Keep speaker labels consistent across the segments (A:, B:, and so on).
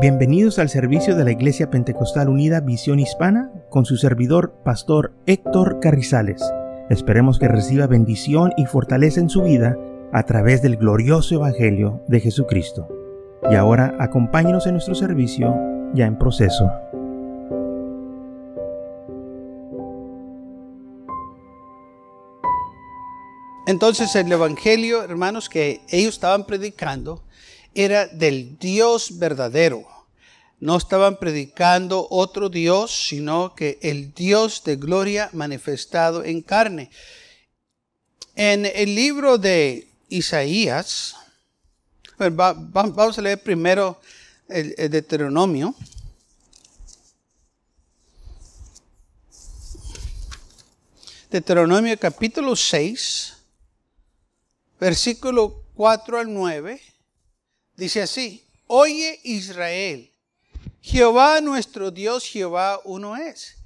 A: Bienvenidos al servicio de la Iglesia Pentecostal Unida Visión Hispana con su servidor, Pastor Héctor Carrizales. Esperemos que reciba bendición y fortaleza en su vida a través del glorioso Evangelio de Jesucristo. Y ahora acompáñenos en nuestro servicio ya en proceso.
B: Entonces el Evangelio, hermanos, que ellos estaban predicando, era del Dios verdadero. No estaban predicando otro Dios, sino que el Dios de gloria manifestado en carne. En el libro de Isaías, vamos a leer primero el, Deuteronomio. Deuteronomio capítulo 6, versículo 4 al 9. Dice así, oye Israel, Jehová nuestro Dios, Jehová uno es.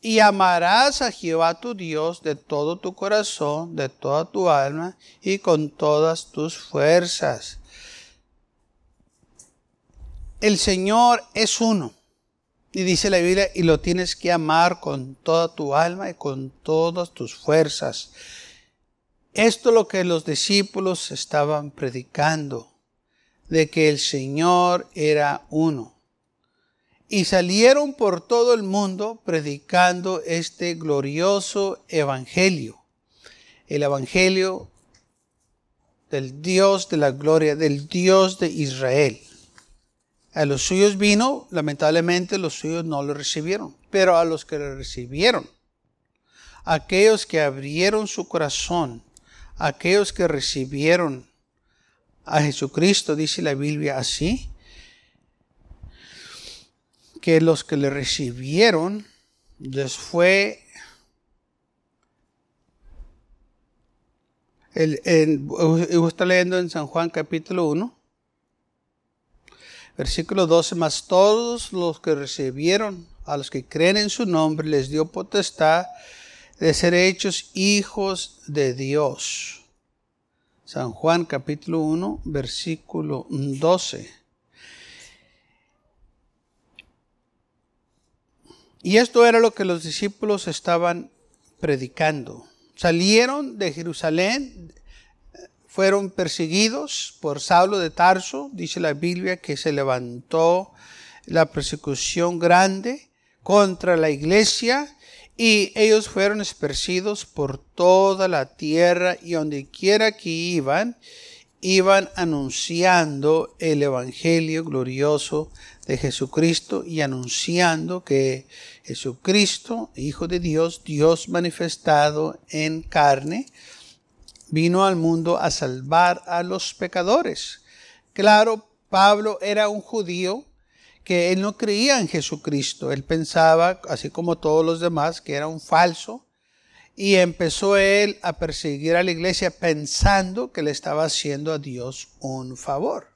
B: Y amarás a Jehová tu Dios de todo tu corazón, de toda tu alma y con todas tus fuerzas. El Señor es uno. Y dice la Biblia, y lo tienes que amar con toda tu alma y con todas tus fuerzas. Esto es lo que los discípulos estaban predicando de que el Señor era uno. Y salieron por todo el mundo predicando este glorioso evangelio. El evangelio del Dios de la gloria, del Dios de Israel. A los suyos vino, lamentablemente los suyos no lo recibieron, pero a los que lo recibieron, aquellos que abrieron su corazón, aquellos que recibieron a Jesucristo, dice la Biblia así, que los que le recibieron les fue el, está leyendo en San Juan capítulo 1, versículo 12, más todos los que recibieron a los que creen en su nombre les dio potestad de ser hechos hijos de Dios San Juan capítulo 1, versículo 12. Y esto era lo que los discípulos estaban predicando. Salieron de Jerusalén, fueron perseguidos por Saulo de Tarso, dice la Biblia que se levantó la persecución grande contra la iglesia y ellos fueron esparcidos por toda la tierra y donde quiera que iban, iban anunciando el Evangelio glorioso de Jesucristo y anunciando que Jesucristo, Hijo de Dios, Dios manifestado en carne, vino al mundo a salvar a los pecadores. Claro, Pablo era un judío que él no creía en Jesucristo. Él pensaba, así como todos los demás, que era un falso. Y empezó él a perseguir a la iglesia pensando que le estaba haciendo a Dios un favor.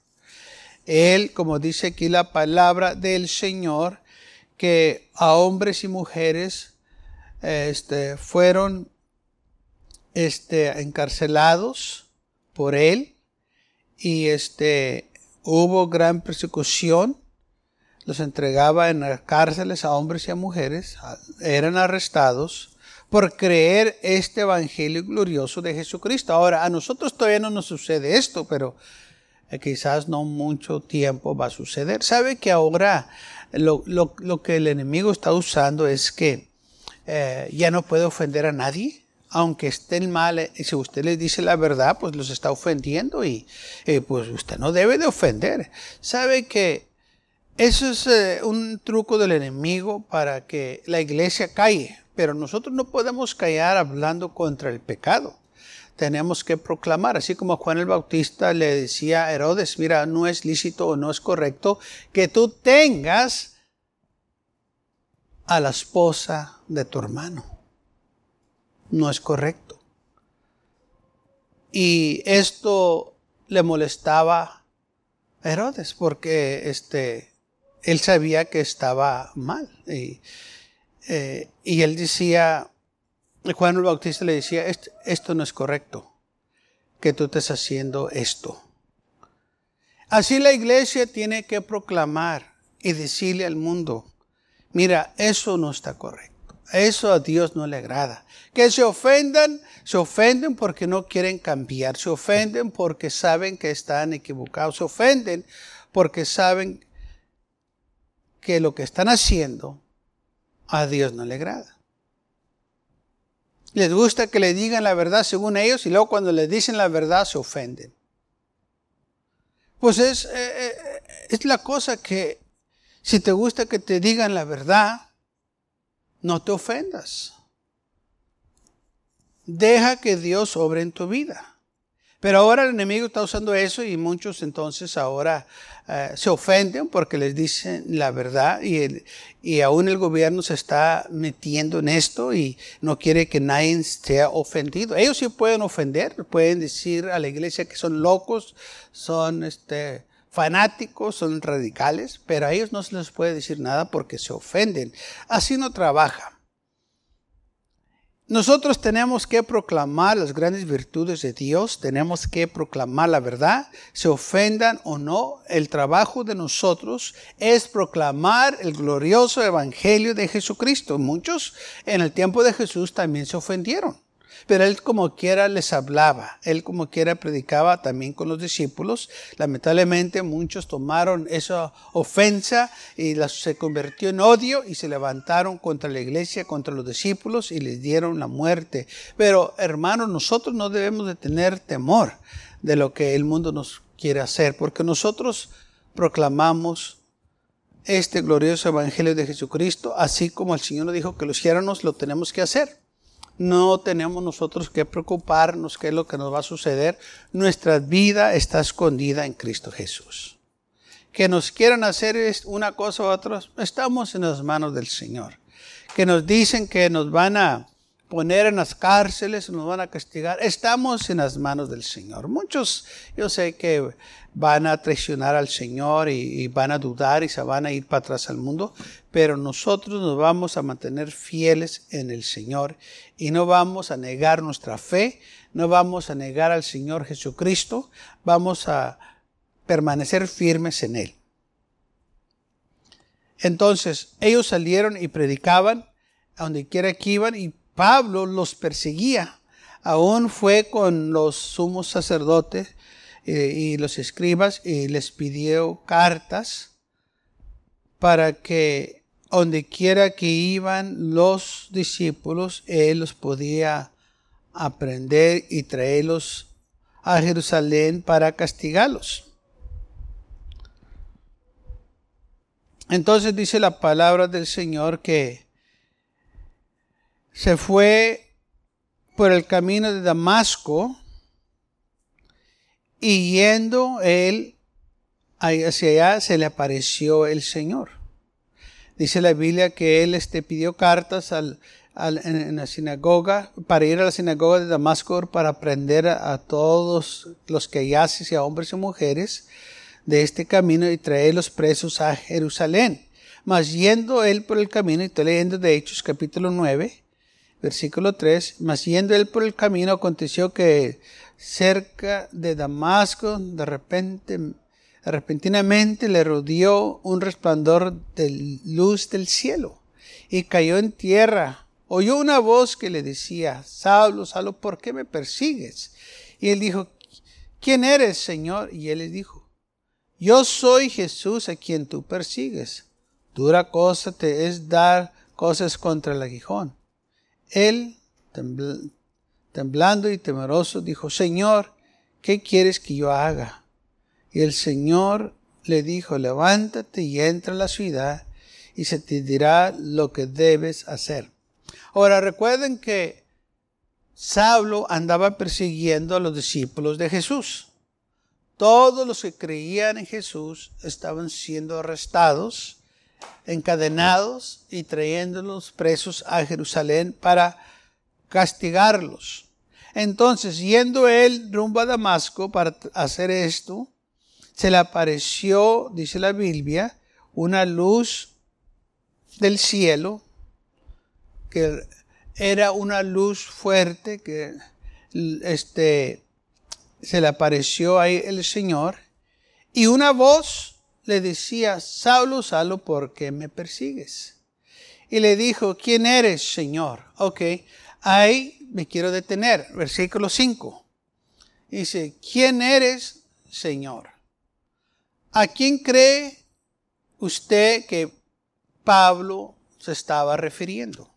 B: Él, como dice aquí la palabra del Señor, que a hombres y mujeres este, fueron este, encarcelados por él y este, hubo gran persecución los entregaba en las cárceles a hombres y a mujeres, eran arrestados por creer este evangelio glorioso de Jesucristo. Ahora, a nosotros todavía no nos sucede esto, pero quizás no mucho tiempo va a suceder. ¿Sabe que ahora lo, que el enemigo está usando es que eh, ya no puede ofender a nadie? aunque estén mal, y si usted les dice la verdad, pues los está ofendiendo y pues usted no debe de ofender. Sabe que eso es eh, un truco del enemigo para que la iglesia calle, pero nosotros no podemos callar hablando contra el pecado. Tenemos que proclamar, así como Juan el Bautista le decía a Herodes, mira, no es lícito o no es correcto que tú tengas a la esposa de tu hermano. No es correcto. Y esto le molestaba a Herodes porque este él sabía que estaba mal. Y, eh, él decía, Juan el Bautista le decía, esto, no es correcto, que tú estés haciendo esto. Así la iglesia tiene que proclamar y decirle al mundo, mira, eso no está correcto. Eso a Dios no le agrada. Que se ofendan, se ofenden porque no quieren cambiar, se ofenden porque saben que están equivocados, se ofenden porque saben que lo que están haciendo a Dios no le agrada. Les gusta que le digan la verdad según ellos y luego cuando les dicen la verdad se ofenden. Pues es, eh, eh, es la cosa que si te gusta que te digan la verdad, no te ofendas. Deja que Dios obre en tu vida. Pero ahora el enemigo está usando eso y muchos entonces ahora eh, se ofenden porque les dicen la verdad y, y aún el gobierno se está metiendo en esto y no quiere que nadie sea ofendido. Ellos sí pueden ofender, pueden decir a la iglesia que son locos, son este, fanáticos, son radicales, pero a ellos no se les puede decir nada porque se ofenden. Así no trabaja. Nosotros tenemos que proclamar las grandes virtudes de Dios, tenemos que proclamar la verdad, se ofendan o no, el trabajo de nosotros es proclamar el glorioso evangelio de Jesucristo. Muchos en el tiempo de Jesús también se ofendieron. Pero él como quiera les hablaba, él como quiera predicaba también con los discípulos. Lamentablemente muchos tomaron esa ofensa y se convirtió en odio y se levantaron contra la iglesia, contra los discípulos y les dieron la muerte. Pero hermanos, nosotros no debemos de tener temor de lo que el mundo nos quiere hacer, porque nosotros proclamamos este glorioso evangelio de Jesucristo, así como el Señor nos dijo que lo hiciéramos, lo tenemos que hacer no tenemos nosotros que preocuparnos qué es lo que nos va a suceder. Nuestra vida está escondida en Cristo Jesús. Que nos quieran hacer una cosa u otra, estamos en las manos del Señor. Que nos dicen que nos van a poner en las cárceles, nos van a castigar, estamos en las manos del Señor. Muchos, yo sé que van a traicionar al Señor y, van a dudar y se van a ir para atrás al mundo, pero nosotros nos vamos a mantener fieles en el Señor y no vamos a negar nuestra fe, no vamos a negar al Señor Jesucristo, vamos a permanecer firmes en Él. Entonces, ellos salieron y predicaban a donde quiera que iban y Pablo los perseguía. Aún fue con los sumos sacerdotes eh, y los escribas y les pidió cartas para que donde quiera que iban los discípulos, él los podía aprender y traerlos a Jerusalén para castigarlos. Entonces dice la palabra del Señor que se fue por el camino de Damasco y yendo él hacia allá se le apareció el Señor. Dice la Biblia que él este, pidió cartas al, en, la sinagoga, para ir a la sinagoga de Damasco para aprender a, todos los que yaces a hombres y mujeres de este camino y traer los presos a Jerusalén. Mas yendo él por el camino, y estoy leyendo de Hechos capítulo 9, versículo 3, mas yendo él por el camino aconteció que cerca de Damasco, de repente, repentinamente le rodeó un resplandor de luz del cielo y cayó en tierra. Oyó una voz que le decía, Saulo, Saulo, ¿por qué me persigues? Y él dijo, ¿quién eres, Señor? Y él le dijo, yo soy Jesús a quien tú persigues. Dura cosa te es dar cosas contra el aguijón. Él, temblando y temeroso, dijo, Señor, ¿qué quieres que yo haga? Y el Señor le dijo, levántate y entra a la ciudad y se te dirá lo que debes hacer. Ahora recuerden que Saulo andaba persiguiendo a los discípulos de Jesús. Todos los que creían en Jesús estaban siendo arrestados, encadenados y trayéndolos presos a Jerusalén para castigarlos. Entonces, yendo él rumbo a Damasco para hacer esto, se le apareció, dice la Biblia, una luz del cielo, que era una luz fuerte, que este, se le apareció ahí el Señor, y una voz le decía, Saulo, Saulo, ¿por qué me persigues? Y le dijo, ¿quién eres, Señor? Ok, ahí me quiero detener. Versículo 5. Dice, ¿quién eres, Señor? ¿A quién cree usted que Pablo se estaba refiriendo?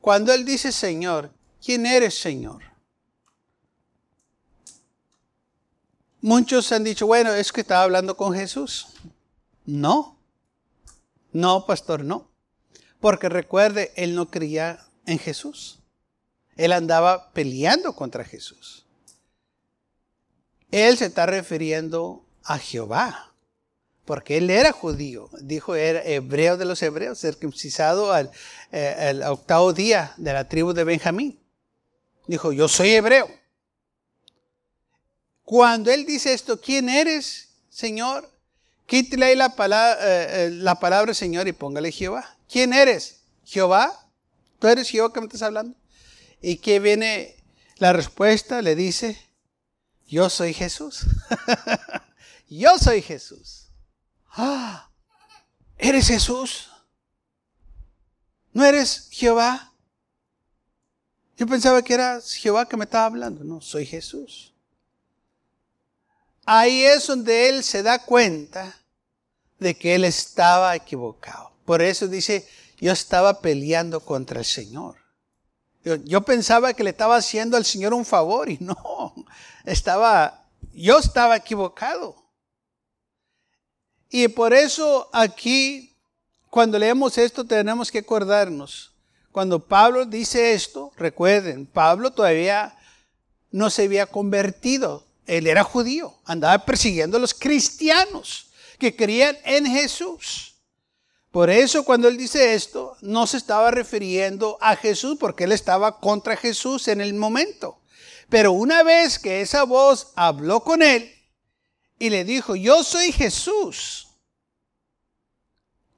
B: Cuando él dice Señor, ¿quién eres, Señor? Muchos han dicho, bueno, es que estaba hablando con Jesús. No, no, pastor, no. Porque recuerde, él no creía en Jesús. Él andaba peleando contra Jesús. Él se está refiriendo a Jehová, porque él era judío, dijo, era hebreo de los hebreos, circuncisado al, eh, octavo día de la tribu de Benjamín. Dijo, yo soy hebreo. Cuando él dice esto, ¿quién eres, Señor? Quítale ahí la palabra, eh, eh, la palabra Señor y póngale Jehová. ¿Quién eres? Jehová. ¿Tú eres Jehová que me estás hablando? Y que viene la respuesta, le dice, yo soy Jesús. yo soy Jesús. Ah, ¿eres Jesús? ¿No eres Jehová? Yo pensaba que era Jehová que me estaba hablando. No, soy Jesús. Ahí es donde él se da cuenta de que él estaba equivocado. Por eso dice, yo estaba peleando contra el Señor. Yo, pensaba que le estaba haciendo al Señor un favor y no, estaba, yo estaba equivocado. Y por eso aquí, cuando leemos esto, tenemos que acordarnos. Cuando Pablo dice esto, recuerden, Pablo todavía no se había convertido él era judío, andaba persiguiendo a los cristianos que creían en Jesús. Por eso cuando él dice esto, no se estaba refiriendo a Jesús porque él estaba contra Jesús en el momento. Pero una vez que esa voz habló con él y le dijo, yo soy Jesús,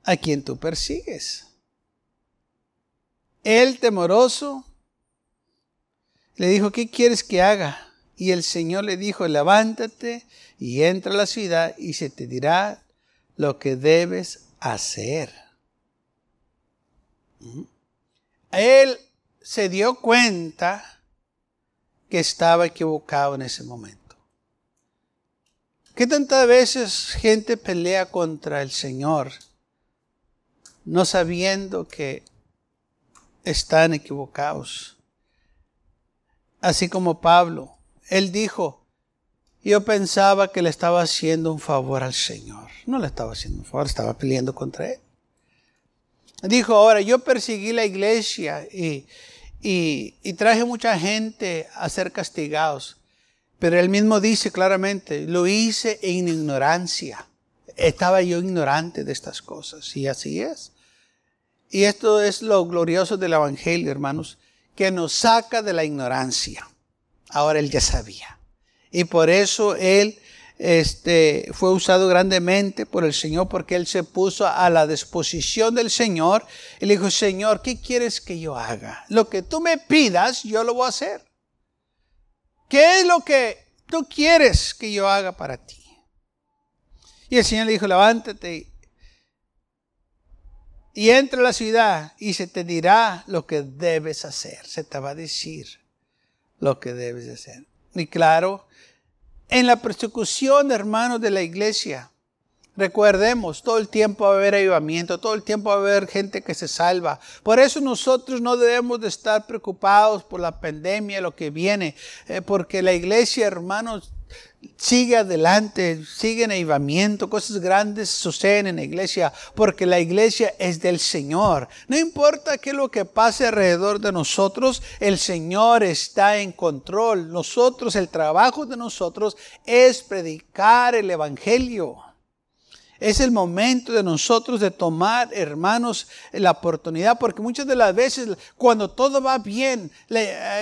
B: a quien tú persigues. Él temoroso le dijo, ¿qué quieres que haga? Y el Señor le dijo, levántate y entra a la ciudad y se te dirá lo que debes hacer. Él se dio cuenta que estaba equivocado en ese momento. ¿Qué tantas veces gente pelea contra el Señor no sabiendo que están equivocados? Así como Pablo él dijo, yo pensaba que le estaba haciendo un favor al Señor. No le estaba haciendo un favor, estaba peleando contra él. Dijo, ahora yo perseguí la iglesia y, y, traje mucha gente a ser castigados. Pero él mismo dice claramente, lo hice en ignorancia. Estaba yo ignorante de estas cosas. Y así es. Y esto es lo glorioso del Evangelio, hermanos, que nos saca de la ignorancia. Ahora él ya sabía. Y por eso él este, fue usado grandemente por el Señor porque él se puso a la disposición del Señor y le dijo, Señor, ¿qué quieres que yo haga? Lo que tú me pidas, yo lo voy a hacer. ¿Qué es lo que tú quieres que yo haga para ti? Y el Señor le dijo, levántate y entra a la ciudad y se te dirá lo que debes hacer. Se te va a decir lo que debes de hacer. Y claro, en la persecución, hermanos de la iglesia, recordemos, todo el tiempo va a haber avivamiento, todo el tiempo va a haber gente que se salva. Por eso nosotros no debemos de estar preocupados por la pandemia, lo que viene, eh, porque la iglesia, hermanos, sigue adelante, sigue en avivamiento, cosas grandes suceden en la iglesia, porque la iglesia es del Señor. No importa qué lo que pase alrededor de nosotros, el Señor está en control. Nosotros, el trabajo de nosotros es predicar el Evangelio. Es el momento de nosotros de tomar, hermanos, la oportunidad, porque muchas de las veces cuando todo va bien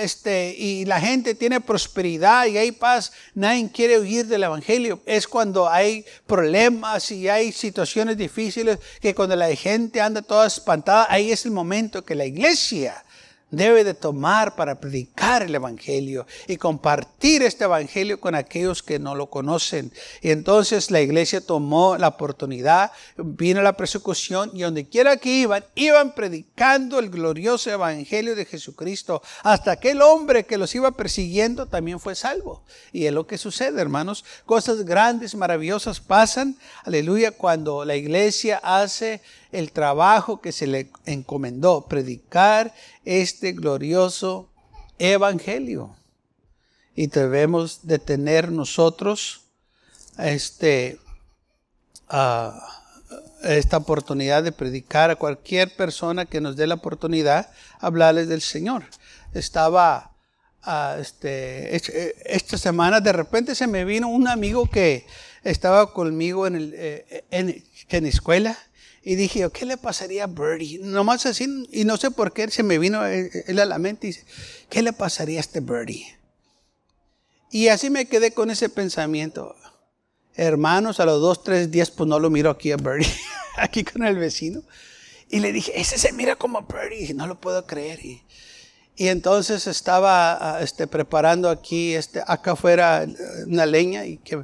B: este, y la gente tiene prosperidad y hay paz, nadie quiere huir del Evangelio. Es cuando hay problemas y hay situaciones difíciles que cuando la gente anda toda espantada, ahí es el momento que la iglesia debe de tomar para predicar el Evangelio y compartir este Evangelio con aquellos que no lo conocen. Y entonces la iglesia tomó la oportunidad, vino la persecución y donde quiera que iban, iban predicando el glorioso Evangelio de Jesucristo. Hasta aquel hombre que los iba persiguiendo también fue salvo. Y es lo que sucede, hermanos. Cosas grandes, maravillosas pasan, aleluya, cuando la iglesia hace el trabajo que se le encomendó, predicar este glorioso evangelio. Y debemos de tener nosotros este, esta oportunidad de predicar a cualquier persona que nos dé la oportunidad, hablarles del Señor. Estaba este, esta semana, de repente se me vino un amigo que estaba conmigo en, el, eh, en, en la escuela y dije, ¿qué le pasaría a Birdie? Nomás así, y no sé por qué se me vino él a la mente y dice, ¿qué le pasaría a este Birdie? Y así me quedé con ese pensamiento. Hermanos, a los dos, tres días, pues no lo miro aquí a Birdie, aquí con el vecino. Y le dije, ese se mira como Birdie, no lo puedo creer. Y, y entonces estaba ah, este, preparando aquí, este, acá afuera, una leña y que,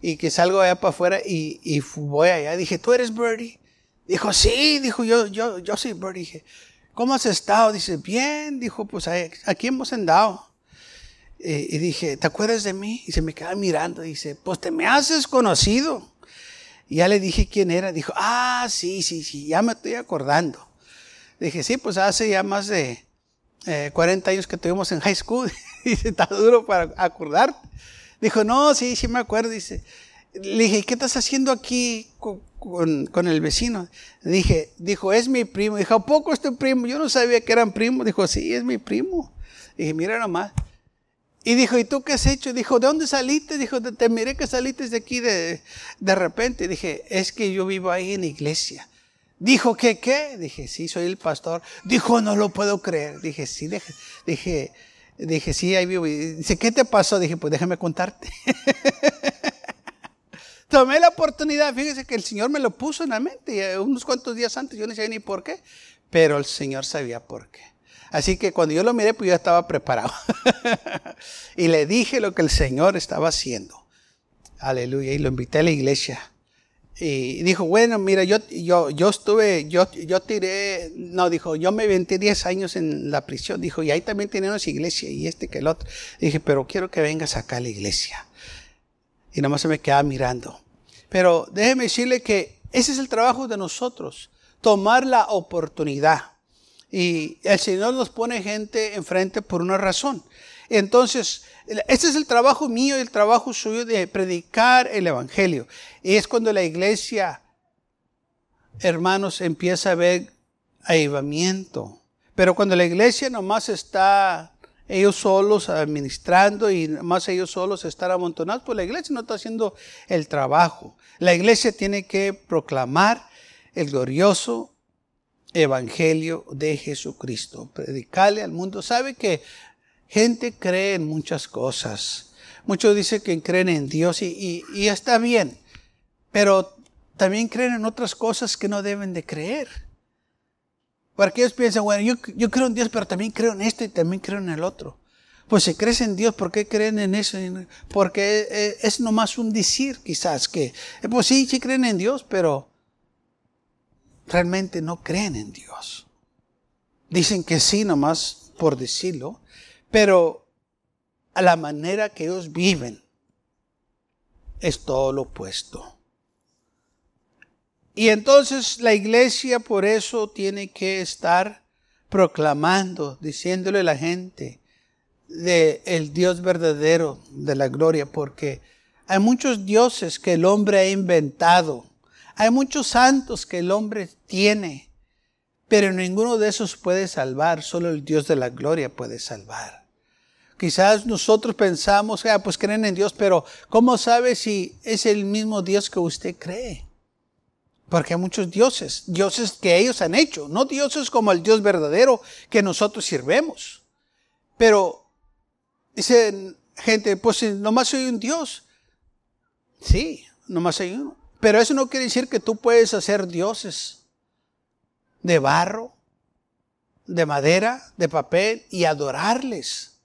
B: y que salgo allá para afuera y, y voy allá. Dije, ¿tú eres Birdie? Dijo, sí, dijo, yo, yo, yo sí, bro. Dije, ¿cómo has estado? Dice, bien, dijo, pues aquí hemos andado. y dije, ¿te acuerdas de mí? Y se me queda mirando. Dice, pues te me haces conocido. Y ya le dije quién era. Dijo, ah, sí, sí, sí, ya me estoy acordando. Dije, sí, pues hace ya más de 40 eh, años que estuvimos en high school. Dice, está duro para acordarte. Dijo, no, sí, sí me acuerdo. Dice, le dije, ¿qué estás haciendo aquí con, el vecino? Dije, dijo, es mi primo. Dijo, ¿a poco es tu primo? Yo no sabía que eran primos. Dijo, sí, es mi primo. Dije, mira nomás. Y dijo, ¿y tú qué has hecho? Dijo, ¿de dónde saliste? Dijo, te miré que saliste de aquí de, de repente. Dije, es que yo vivo ahí en la iglesia. Dijo, ¿qué qué? Dije, sí, soy el pastor. Dijo, no lo puedo creer. Dije, sí, dije, dije, sí, ahí vivo. Dice, ¿qué te pasó? Dije, pues déjame contarte. tomé la oportunidad, fíjese que el Señor me lo puso en la mente, eh, unos cuantos días antes, yo no sabía ni por qué, pero el Señor sabía por qué. Así que cuando yo lo miré, pues yo estaba preparado. y le dije lo que el Señor estaba haciendo. Aleluya. Y lo invité a la iglesia. Y dijo, bueno, mira, yo, yo, yo estuve, yo, yo tiré, no, dijo, yo me venté 10 años en la prisión. Dijo, y ahí también tenemos iglesia y este que el otro. Dije, pero quiero que vengas acá a la iglesia. Y nada más se me quedaba mirando. Pero déjeme decirle que ese es el trabajo de nosotros, tomar la oportunidad. Y el Señor nos pone gente enfrente por una razón. Entonces, ese es el trabajo mío y el trabajo suyo de predicar el Evangelio. Y es cuando la iglesia, hermanos, empieza a ver avivamiento. Pero cuando la iglesia nomás está ellos solos administrando y más ellos solos estar amontonados, pues la iglesia no está haciendo el trabajo. La iglesia tiene que proclamar el glorioso evangelio de Jesucristo, predicarle al mundo. Sabe que gente cree en muchas cosas. Muchos dicen que creen en Dios y, y está bien, pero también creen en otras cosas que no deben de creer. Porque ellos piensan, bueno, yo, yo creo en Dios, pero también creo en esto y también creo en el otro. Pues si crees en Dios, ¿por qué creen en eso? Porque eh, es nomás un decir, quizás, que, eh, pues sí, sí creen en Dios, pero realmente no creen en Dios. Dicen que sí, nomás por decirlo, pero a la manera que ellos viven es todo lo opuesto. Y entonces la iglesia por eso tiene que estar proclamando, diciéndole a la gente de el Dios verdadero de la gloria, porque hay muchos dioses que el hombre ha inventado, hay muchos santos que el hombre tiene, pero ninguno de esos puede salvar, solo el Dios de la gloria puede salvar. Quizás nosotros pensamos, ah, pues creen en Dios, pero ¿cómo sabe si es el mismo Dios que usted cree? Porque hay muchos dioses, dioses que ellos han hecho, no dioses como el Dios verdadero que nosotros sirvemos. Pero dice gente, pues nomás soy un Dios. Sí, nomás hay uno. Pero eso no quiere decir que tú puedes hacer dioses de barro, de madera, de papel y adorarles.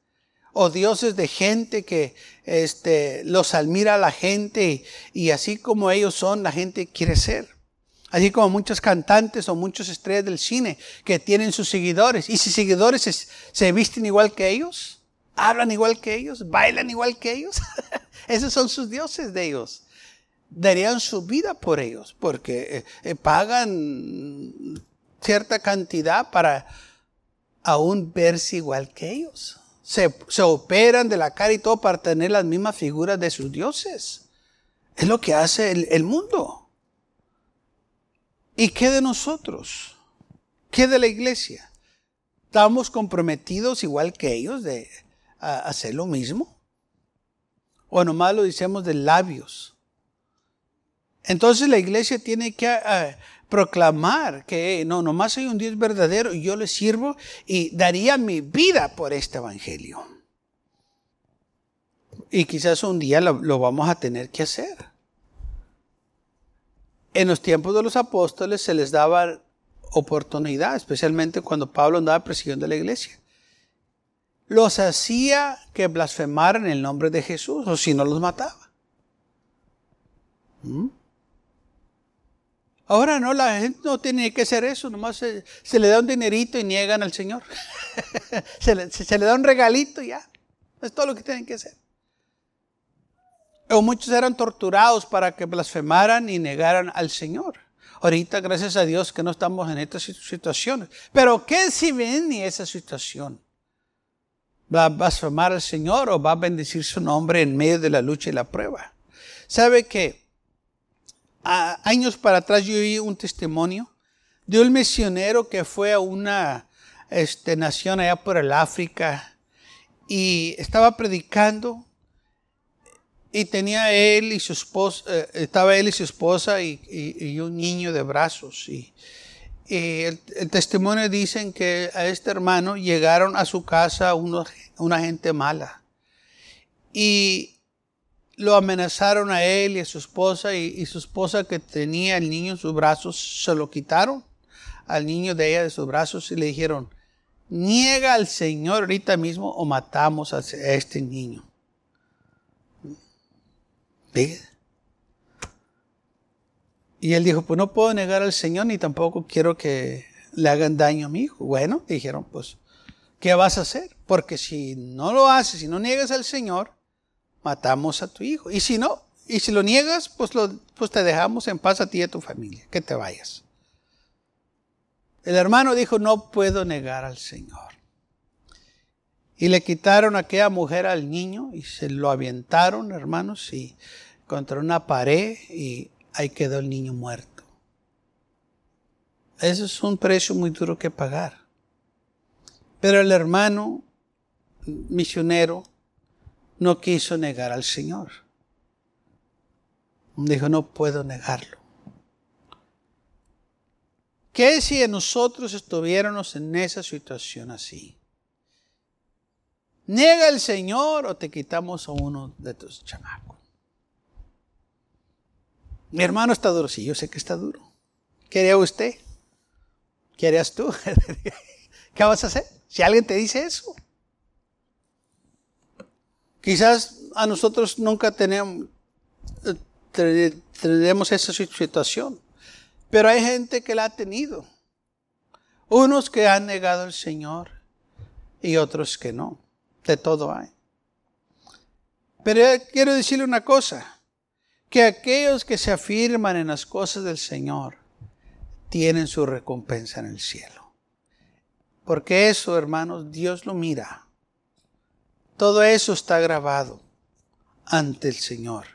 B: O dioses de gente que este, los admira la gente y así como ellos son, la gente quiere ser. Así como muchos cantantes o muchas estrellas del cine que tienen sus seguidores. Y sus seguidores se, visten igual que ellos, hablan igual que ellos, bailan igual que ellos. Esos son sus dioses de ellos. Darían su vida por ellos porque eh, eh, pagan cierta cantidad para aún verse igual que ellos. Se, operan de la cara y todo para tener las mismas figuras de sus dioses. Es lo que hace el mundo. ¿Y qué de nosotros? ¿Qué de la iglesia? ¿Estamos comprometidos igual que ellos de hacer lo mismo? ¿O nomás lo decimos de labios? Entonces la iglesia tiene que proclamar que no, nomás hay un Dios verdadero y yo le sirvo y daría mi vida por este evangelio. Y quizás un día lo, lo vamos a tener que hacer. En los tiempos de los apóstoles se les daba oportunidad, especialmente cuando Pablo andaba persiguiendo a la iglesia. Los hacía que blasfemaran el nombre de Jesús, o si no los mataba. ¿Mm? Ahora no, la gente no tiene que hacer eso, nomás se, le da un dinerito y niegan al Señor. se, le, se, le, da un regalito y ya. Es todo lo que tienen que hacer. O muchos eran torturados para que blasfemaran y negaran al Señor. Ahorita, gracias a Dios, que no estamos en estas situaciones. Pero, ¿qué si ven esa situación? ¿Va a blasfemar al Señor o va a bendecir su nombre en medio de la lucha y la prueba? ¿Sabe que años para atrás yo oí un testimonio de un misionero que fue a una este, nación allá por el África y estaba predicando y tenía él y su esposa, eh, estaba él y su esposa y, y, un niño de brazos. Y, el, testimonio dicen que a este hermano llegaron a su casa unos, una gente mala. Y lo amenazaron a él y a su esposa y, y, su esposa que tenía el niño en sus brazos se lo quitaron al niño de ella de sus brazos y le dijeron, niega al Señor ahorita mismo o matamos a este niño. Y él dijo, pues no puedo negar al Señor ni tampoco quiero que le hagan daño a mi hijo. Bueno, dijeron, pues, ¿qué vas a hacer? Porque si no lo haces, si no niegas al Señor, matamos a tu hijo. Y si no, y si lo niegas, pues, lo, pues te dejamos en paz a ti y a tu familia, que te vayas. El hermano dijo, no puedo negar al Señor. Y le quitaron a aquella mujer al niño y se lo avientaron, hermanos, y contra una pared y ahí quedó el niño muerto. Eso es un precio muy duro que pagar. Pero el hermano misionero no quiso negar al Señor. Dijo, no puedo negarlo. ¿Qué si nosotros estuviéramos en esa situación así? Niega el Señor o te quitamos a uno de tus chamacos. Mi hermano está duro, sí, yo sé que está duro. ¿Qué usted? ¿Qué tú? ¿Qué vas a hacer? Si alguien te dice eso. Quizás a nosotros nunca tenemos, eh, tenemos esa situación, pero hay gente que la ha tenido. Unos que han negado al Señor y otros que no. De todo hay. Pero quiero decirle una cosa, que aquellos que se afirman en las cosas del Señor tienen su recompensa en el cielo. Porque eso, hermanos, Dios lo mira. Todo eso está grabado ante el Señor.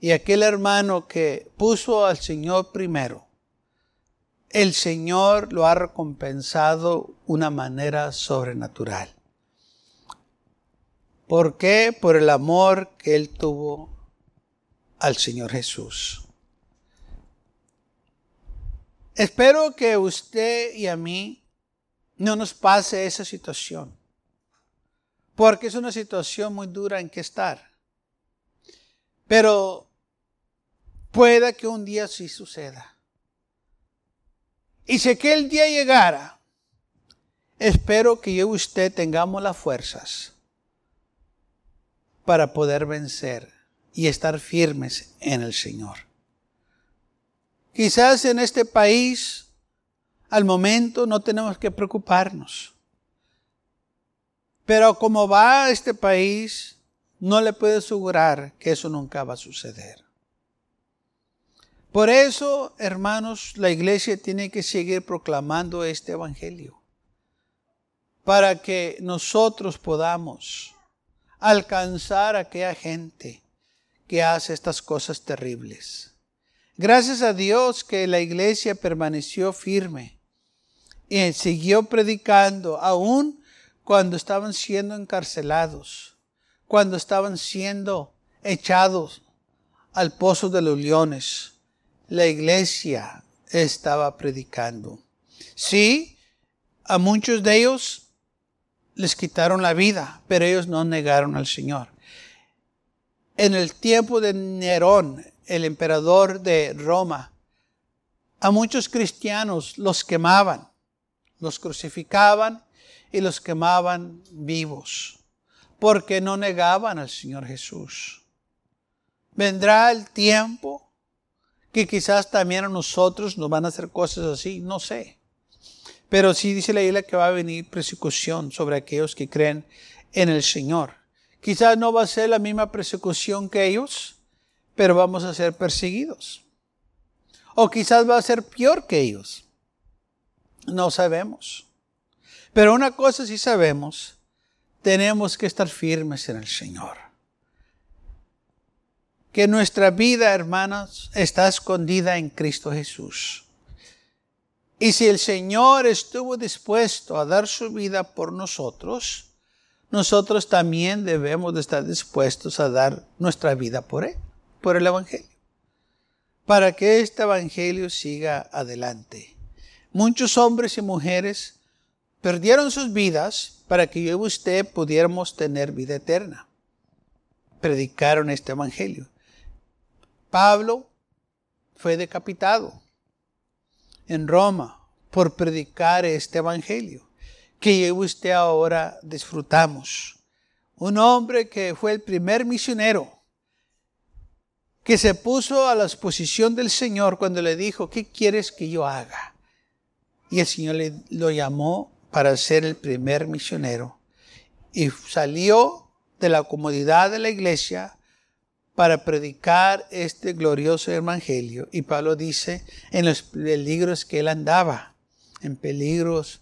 B: Y aquel hermano que puso al Señor primero, el Señor lo ha recompensado una manera sobrenatural. ¿Por qué? Por el amor que él tuvo al Señor Jesús. Espero que usted y a mí no nos pase esa situación, porque es una situación muy dura en que estar. Pero pueda que un día sí suceda. Y si aquel día llegara, espero que yo y usted tengamos las fuerzas para poder vencer y estar firmes en el Señor. Quizás en este país, al momento, no tenemos que preocuparnos. Pero como va este país, no le puedo asegurar que eso nunca va a suceder. Por eso, hermanos, la iglesia tiene que seguir proclamando este Evangelio para que nosotros podamos alcanzar a aquella gente que hace estas cosas terribles. Gracias a Dios que la iglesia permaneció firme y siguió predicando aún cuando estaban siendo encarcelados, cuando estaban siendo echados al pozo de los leones. La iglesia estaba predicando. Sí, a muchos de ellos les quitaron la vida, pero ellos no negaron al Señor. En el tiempo de Nerón, el emperador de Roma, a muchos cristianos los quemaban, los crucificaban y los quemaban vivos, porque no negaban al Señor Jesús. Vendrá el tiempo que quizás también a nosotros nos van a hacer cosas así, no sé. Pero sí dice la Biblia que va a venir persecución sobre aquellos que creen en el Señor. Quizás no va a ser la misma persecución que ellos, pero vamos a ser perseguidos. O quizás va a ser peor que ellos. No sabemos. Pero una cosa sí sabemos, tenemos que estar firmes en el Señor. Que nuestra vida, hermanos, está escondida en Cristo Jesús. Y si el Señor estuvo dispuesto a dar su vida por nosotros, nosotros también debemos de estar dispuestos a dar nuestra vida por Él por el Evangelio, para que este Evangelio siga adelante. Muchos hombres y mujeres perdieron sus vidas para que yo y usted pudiéramos tener vida eterna. Predicaron este Evangelio. Pablo fue decapitado en Roma por predicar este Evangelio, que usted ahora disfrutamos. Un hombre que fue el primer misionero que se puso a la exposición del Señor cuando le dijo, ¿qué quieres que yo haga? Y el Señor le, lo llamó para ser el primer misionero. Y salió de la comodidad de la iglesia para predicar este glorioso evangelio. Y Pablo dice en los peligros que él andaba, en peligros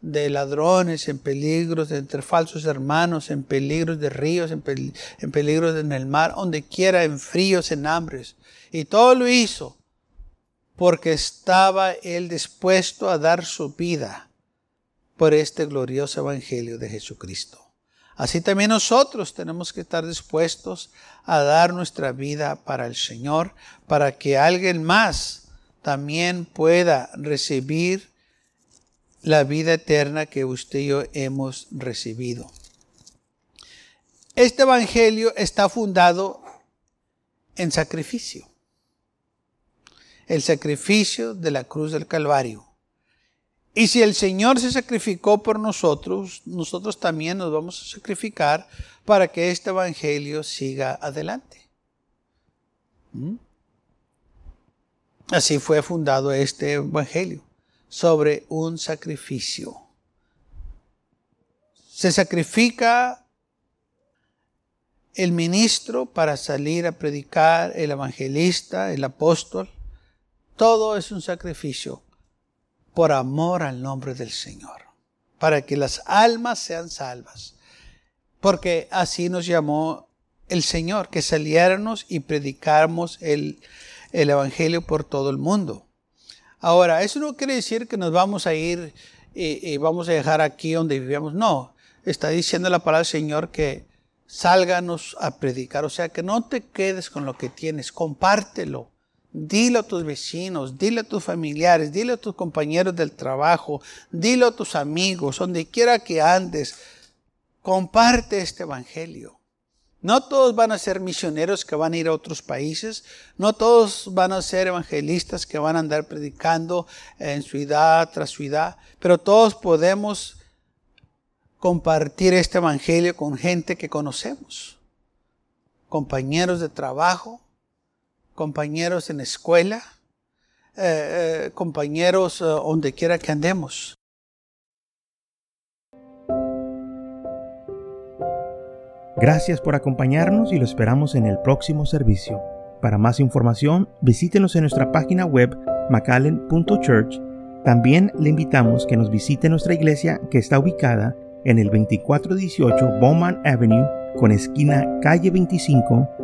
B: de ladrones, en peligros de entre falsos hermanos, en peligros de ríos, en, peligros en el mar, donde quiera, en fríos, en hambres. Y todo lo hizo porque estaba él dispuesto a dar su vida por este glorioso evangelio de Jesucristo. Así también nosotros tenemos que estar dispuestos a dar nuestra vida para el Señor, para que alguien más también pueda recibir la vida eterna que usted y yo hemos recibido. Este Evangelio está fundado en sacrificio. El sacrificio de la cruz del Calvario. Y si el Señor se sacrificó por nosotros, nosotros también nos vamos a sacrificar para que este Evangelio siga adelante. ¿Mm? Así fue fundado este Evangelio sobre un sacrificio. Se sacrifica el ministro para salir a predicar, el evangelista, el apóstol. Todo es un sacrificio por amor al nombre del Señor, para que las almas sean salvas. Porque así nos llamó el Señor, que saliéramos y predicáramos el, el Evangelio por todo el mundo. Ahora, eso no quiere decir que nos vamos a ir y, vamos a dejar aquí donde vivimos. No, está diciendo la palabra del Señor que sálganos a predicar. O sea, que no te quedes con lo que tienes, compártelo. Dilo a tus vecinos, dile a tus familiares, dile a tus compañeros del trabajo, dilo a tus amigos, donde quiera que andes. Comparte este evangelio. No todos van a ser misioneros que van a ir a otros países, no todos van a ser evangelistas que van a andar predicando en ciudad tras ciudad, pero todos podemos compartir este Evangelio con gente que conocemos, compañeros de trabajo, compañeros en escuela, eh, eh, compañeros eh, donde quiera que andemos.
A: Gracias por acompañarnos y lo esperamos en el próximo servicio. Para más información, visítenos en nuestra página web macallen.church. También le invitamos que nos visite nuestra iglesia que está ubicada en el 2418 Bowman Avenue con esquina calle 25